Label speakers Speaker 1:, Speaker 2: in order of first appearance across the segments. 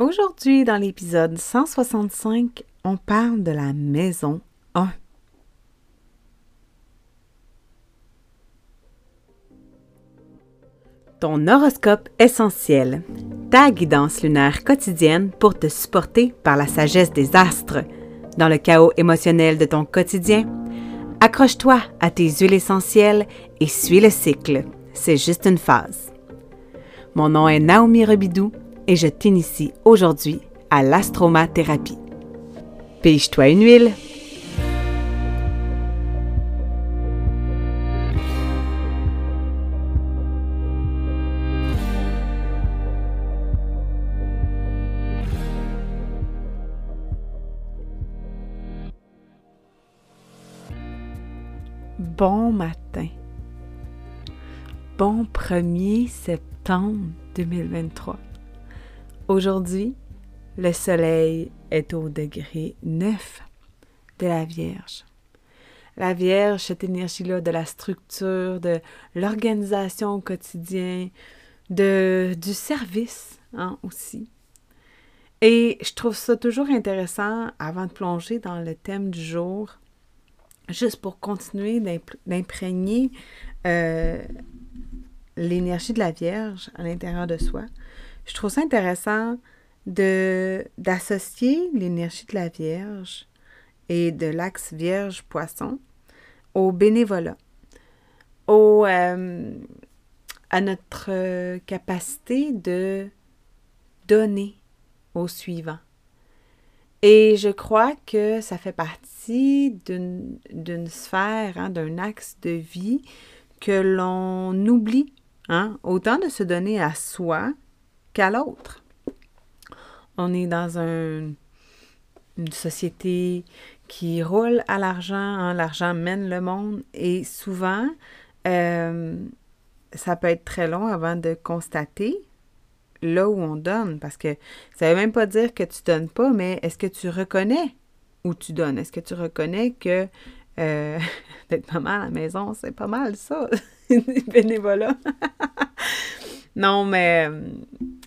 Speaker 1: Aujourd'hui, dans l'épisode 165, on parle de la maison 1. Ton horoscope essentiel, ta guidance lunaire quotidienne pour te supporter par la sagesse des astres. Dans le chaos émotionnel de ton quotidien, accroche-toi à tes huiles essentielles et suis le cycle. C'est juste une phase. Mon nom est Naomi Rebidou et je t'initie aujourd'hui à l'astromathérapie. Pige-toi une huile. Bon matin. Bon 1er septembre 2023. Aujourd'hui, le soleil est au degré 9 de la Vierge. La Vierge, cette énergie-là de la structure, de l'organisation au quotidien, du service hein, aussi. Et je trouve ça toujours intéressant, avant de plonger dans le thème du jour, juste pour continuer d'imprégner euh, l'énergie de la Vierge à l'intérieur de soi, je trouve ça intéressant de d'associer l'énergie de la Vierge et de l'axe Vierge-Poisson au bénévolat, au, euh, à notre capacité de donner au suivant. Et je crois que ça fait partie d'une sphère, hein, d'un axe de vie que l'on oublie, hein, autant de se donner à soi qu'à l'autre. On est dans une société qui roule à l'argent, hein, l'argent mène le monde et souvent, euh, ça peut être très long avant de constater là où on donne, parce que ça ne veut même pas dire que tu donnes pas, mais est-ce que tu reconnais où tu donnes? Est-ce que tu reconnais que euh, d'être maman à la maison, c'est pas mal ça, bénévolat? non, mais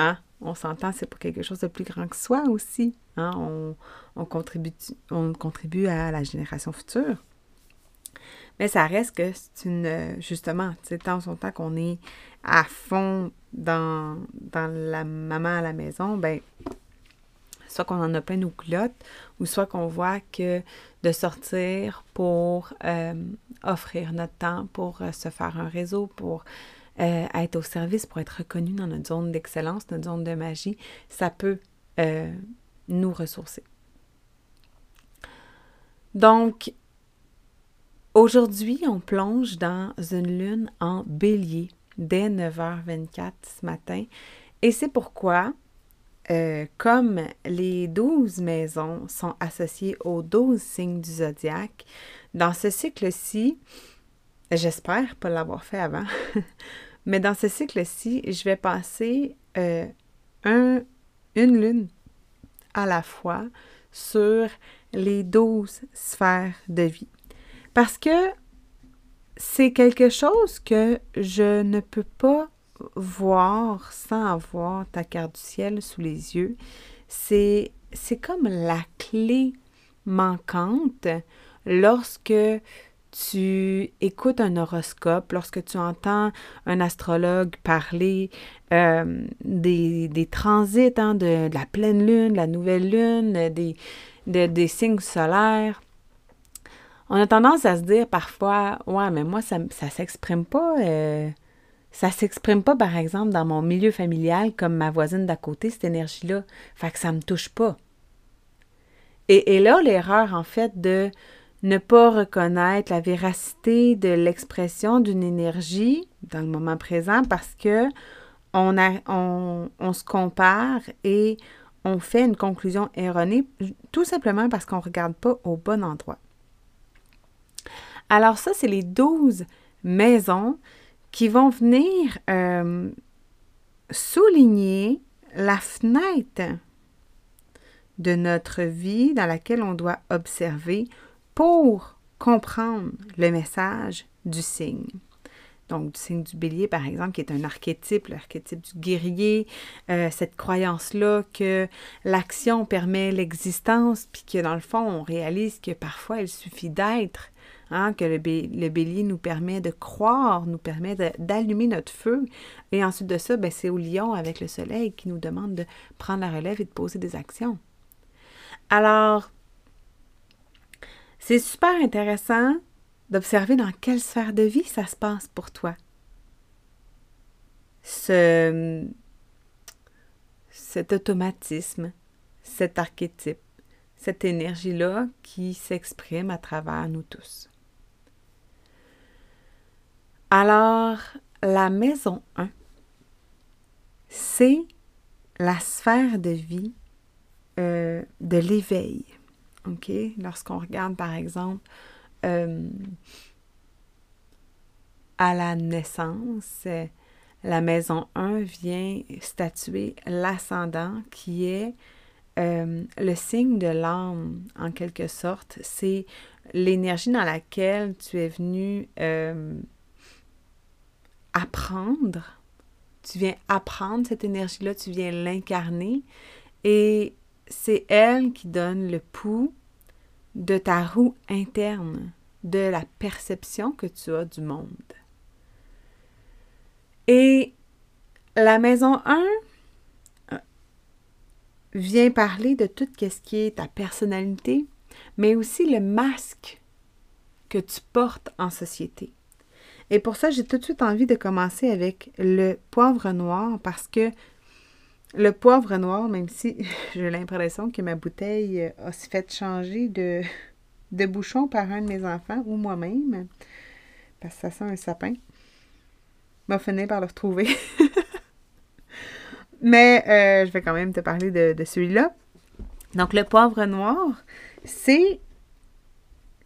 Speaker 1: Hein? On s'entend, c'est pour quelque chose de plus grand que soi aussi. Hein? On, contribue, on contribue à la génération future. Mais ça reste que c'est une. Justement, c'est tant son temps qu'on est à fond dans, dans la maman à la maison, ben soit qu'on en a plein nos culottes, ou soit qu'on voit que de sortir pour euh, offrir notre temps, pour euh, se faire un réseau, pour euh, être au service, pour être reconnu dans notre zone d'excellence, notre zone de magie, ça peut euh, nous ressourcer. Donc, aujourd'hui, on plonge dans une lune en bélier dès 9h24 ce matin. Et c'est pourquoi, euh, comme les 12 maisons sont associées aux 12 signes du zodiaque, dans ce cycle-ci, j'espère pas l'avoir fait avant, Mais dans ce cycle-ci, je vais passer euh, un, une lune à la fois sur les douze sphères de vie. Parce que c'est quelque chose que je ne peux pas voir sans avoir ta carte du ciel sous les yeux. C'est, c'est comme la clé manquante lorsque tu écoutes un horoscope, lorsque tu entends un astrologue parler euh, des, des, transits, hein, de, la pleine lune, de la nouvelle lune, des, des signes solaires, on a tendance à se dire parfois, ouais, mais moi, ça ne s'exprime pas. Euh, ça s'exprime pas, par exemple, dans mon milieu familial comme ma voisine d'à côté, cette énergie-là. Fait que ça me touche pas. Et, et là, l'erreur, en fait, de ne pas reconnaître la véracité de l'expression d'une énergie dans le moment présent parce que on, se compare et on fait une conclusion erronée tout simplement parce qu'on ne regarde pas au bon endroit. Alors ça, c'est les 12 maisons qui vont venir euh, souligner la fenêtre de notre vie dans laquelle on doit observer pour comprendre le message du signe. donc du signe du bélier, par exemple, qui est un archétype, l'archétype du guerrier, euh, cette croyance-là que l'action permet l'existence, puis que dans le fond, on réalise que parfois il suffit d'être, hein, que le, bélier nous permet de croire, nous permet d'allumer notre feu. Et ensuite de ça, ben, c'est au lion avec le soleil qui nous demande de prendre la relève et de poser des actions. Alors, c'est super intéressant d'observer dans quelle sphère de vie ça se passe pour toi. Ce, cet automatisme, cet archétype, cette énergie-là qui s'exprime à travers nous tous. Alors, la maison 1, c'est la sphère de vie euh, de l'éveil. OK? Lorsqu'on regarde, par exemple, euh, à la naissance, la maison 1 vient statuer l'ascendant qui est euh, le signe de l'âme, en quelque sorte. C'est l'énergie dans laquelle tu es venu euh, apprendre. Tu viens apprendre cette énergie-là, tu viens l'incarner. Et c'est elle qui donne le pouls de ta roue interne, de la perception que tu as du monde. Et la maison 1 euh, vient parler de tout ce qui est ta personnalité, mais aussi le masque que tu portes en société. Et pour ça, j'ai tout de suite envie de commencer avec le poivre noir parce que le poivre noir, même si j'ai l'impression que ma bouteille euh, a fait changer de, bouchon par un de mes enfants ou moi-même, parce que ça sent un sapin, m'a fini par le retrouver. Mais euh, je vais quand même te parler de, de celui-là. Donc, le poivre noir, c'est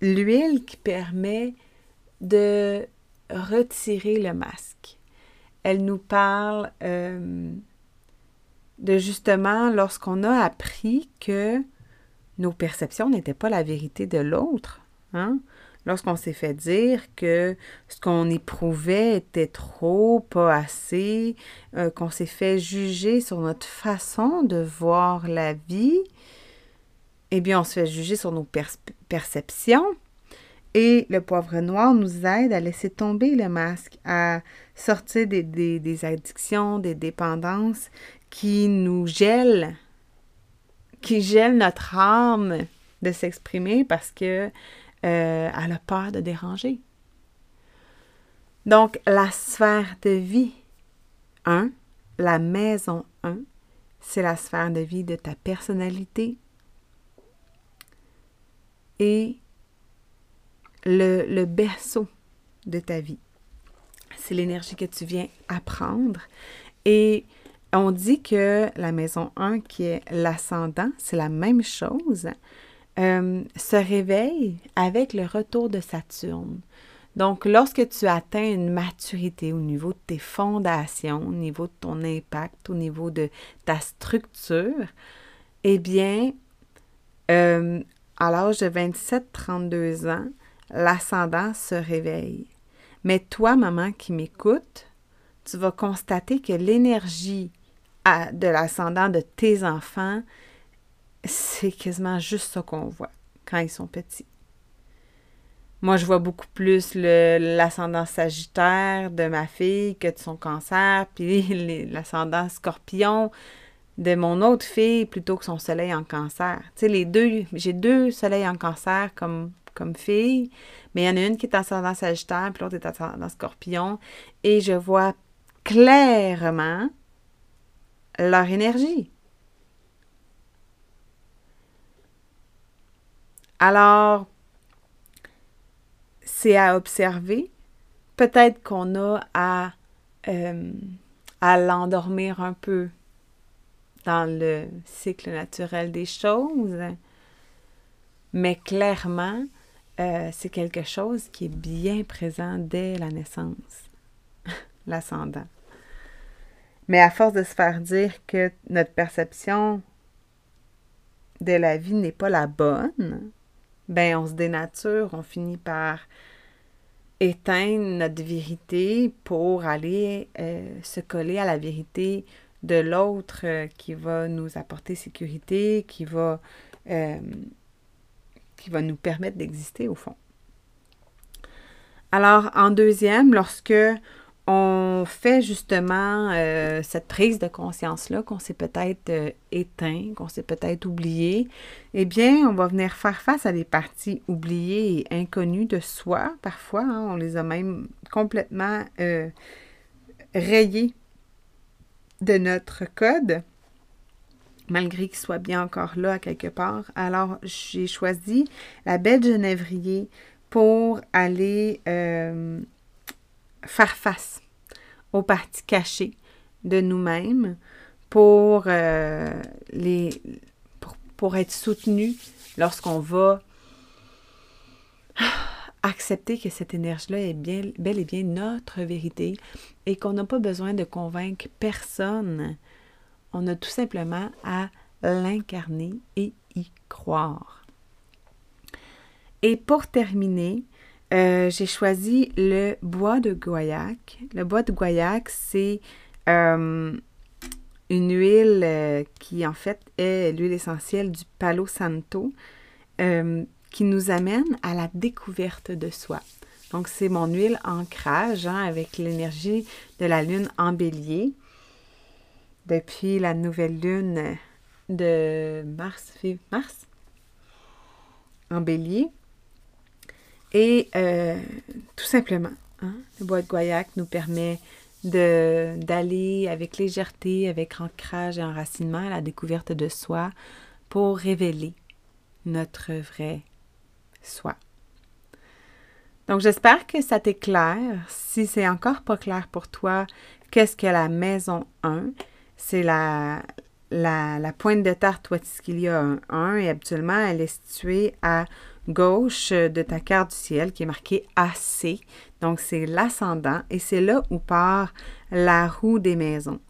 Speaker 1: l'huile qui permet de retirer le masque. Elle nous parle euh, de justement lorsqu'on a appris que nos perceptions n'étaient pas la vérité de l'autre. Hein? Lorsqu'on s'est fait dire que ce qu'on éprouvait était trop, pas assez, euh, qu'on s'est fait juger sur notre façon de voir la vie, eh bien, on se fait juger sur nos perceptions. Et le poivre noir nous aide à laisser tomber le masque, à sortir des, des addictions, des dépendances qui nous gèle, qui gèle notre âme de s'exprimer parce que euh, elle a peur de déranger. Donc, la sphère de vie 1, la maison 1, c'est la sphère de vie de ta personnalité et le, le berceau de ta vie. C'est l'énergie que tu viens apprendre. Et on dit que la maison 1, qui est l'ascendant, c'est la même chose, euh, se réveille avec le retour de Saturne. Donc, lorsque tu atteins une maturité au niveau de tes fondations, au niveau de ton impact, au niveau de ta structure, eh bien, euh, à l'âge de 27-32 ans, l'ascendant se réveille. Mais toi, maman qui m'écoute, tu vas constater que l'énergie de l'ascendant de tes enfants, c'est quasiment juste ça qu'on voit quand ils sont petits. Moi, je vois beaucoup plus l'ascendant sagittaire de ma fille que de son cancer, puis l'ascendant scorpion de mon autre fille plutôt que son soleil en cancer. Tu sais, les deux, j'ai deux soleils en cancer comme, comme fille, mais il y en a une qui est ascendant sagittaire, puis l'autre est ascendant scorpion, et je vois clairement leur énergie. Alors, c'est à observer. Peut-être qu'on a à, euh, à l'endormir un peu dans le cycle naturel des choses, mais clairement, euh, c'est quelque chose qui est bien présent dès la naissance, l'ascendant. Mais à force de se faire dire que notre perception de la vie n'est pas la bonne, ben on se dénature, on finit par éteindre notre vérité pour aller euh, se coller à la vérité de l'autre euh, qui va nous apporter sécurité, qui va, euh, qui va nous permettre d'exister au fond. Alors, en deuxième, lorsque on fait justement euh, cette prise de conscience-là qu'on s'est peut-être euh, éteint, qu'on s'est peut-être oublié, eh bien, on va venir faire face à des parties oubliées et inconnues de soi. Parfois, hein, on les a même complètement euh, rayées de notre code, malgré qu'il soit bien encore là quelque part. Alors, j'ai choisi la belle Genévrier pour aller faire face aux parties cachées de nous-mêmes pour, euh, pour, être soutenu lorsqu'on va accepter que cette énergie-là est bien, bel et bien notre vérité et qu'on n'a pas besoin de convaincre personne. On a tout simplement à l'incarner et y croire. Et pour terminer, euh, j'ai choisi le bois de guayac. Le bois de guayac, c'est euh, une huile euh, qui, en fait, est l'huile essentielle du Palo Santo qui nous amène à la découverte de soi. Donc, c'est mon huile ancrage hein, avec l'énergie de la lune en bélier. Depuis la nouvelle lune de mars, mars? En bélier. Et euh, tout simplement, hein, le bois de Guayac nous permet d'aller avec légèreté, avec ancrage et enracinement à la découverte de soi pour révéler notre vrai soi. Donc j'espère que ça t'éclaire. Si c'est encore pas clair pour toi, qu'est-ce que la maison 1? C'est la, la, la, pointe de tarte Watiskilia 1, 1 et habituellement elle est située à gauche de ta carte du ciel qui est marquée AC. Donc, c'est l'ascendant et c'est là où part la roue des maisons.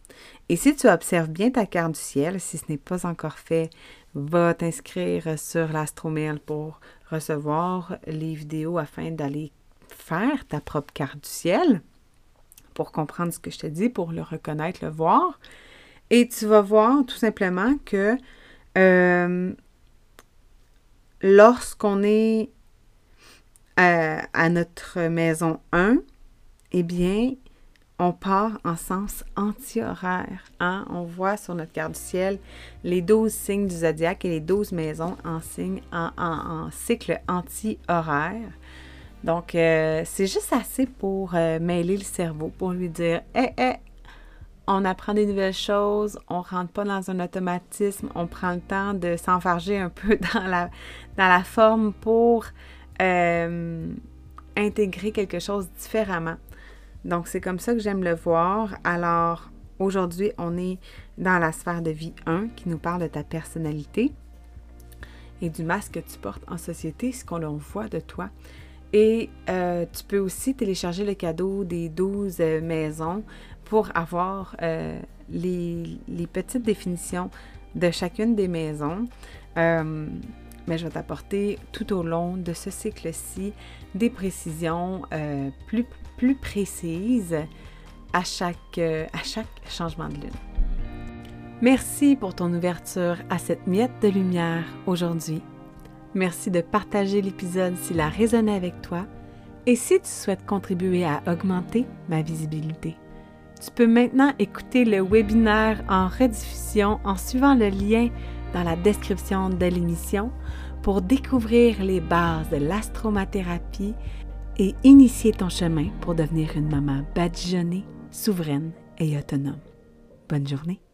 Speaker 1: Et si tu observes bien ta carte du ciel, si ce n'est pas encore fait, va t'inscrire sur l'astromail pour recevoir les vidéos afin d'aller faire ta propre carte du ciel pour comprendre ce que je te dis, pour le reconnaître, le voir. Et tu vas voir tout simplement que euh, lorsqu'on est euh, à, notre maison 1, eh bien, on part en sens anti-horaire. Hein? On voit sur notre carte du ciel les 12 signes du zodiaque et les 12 maisons en, signe, en, cycle anti-horaire. Donc, euh, c'est juste assez pour euh, mêler le cerveau, pour lui dire Hé, hé, on apprend des nouvelles choses, on rentre pas dans un automatisme, on prend le temps de s'enfarger un peu dans la, forme pour euh, intégrer quelque chose différemment. Donc, c'est comme ça que j'aime le voir. Alors, aujourd'hui, on est dans la sphère de vie 1 qui nous parle de ta personnalité et du masque que tu portes en société, ce qu'on voit de toi. Et euh, tu peux aussi télécharger le cadeau des 12 euh, maisons pour avoir euh, les, petites définitions de chacune des maisons. Euh, mais je vais t'apporter tout au long de ce cycle-ci des précisions euh, plus, plus précises à chaque, à chaque changement de lune. Merci pour ton ouverture à cette miette de lumière aujourd'hui. Merci de partager l'épisode s'il a résonné avec toi et si tu souhaites contribuer à augmenter ma visibilité. Tu peux maintenant écouter le webinaire en rediffusion en suivant le lien dans la description de l'émission pour découvrir les bases de l'astromathérapie et initier ton chemin pour devenir une maman badigeonnée, souveraine et autonome. Bonne journée!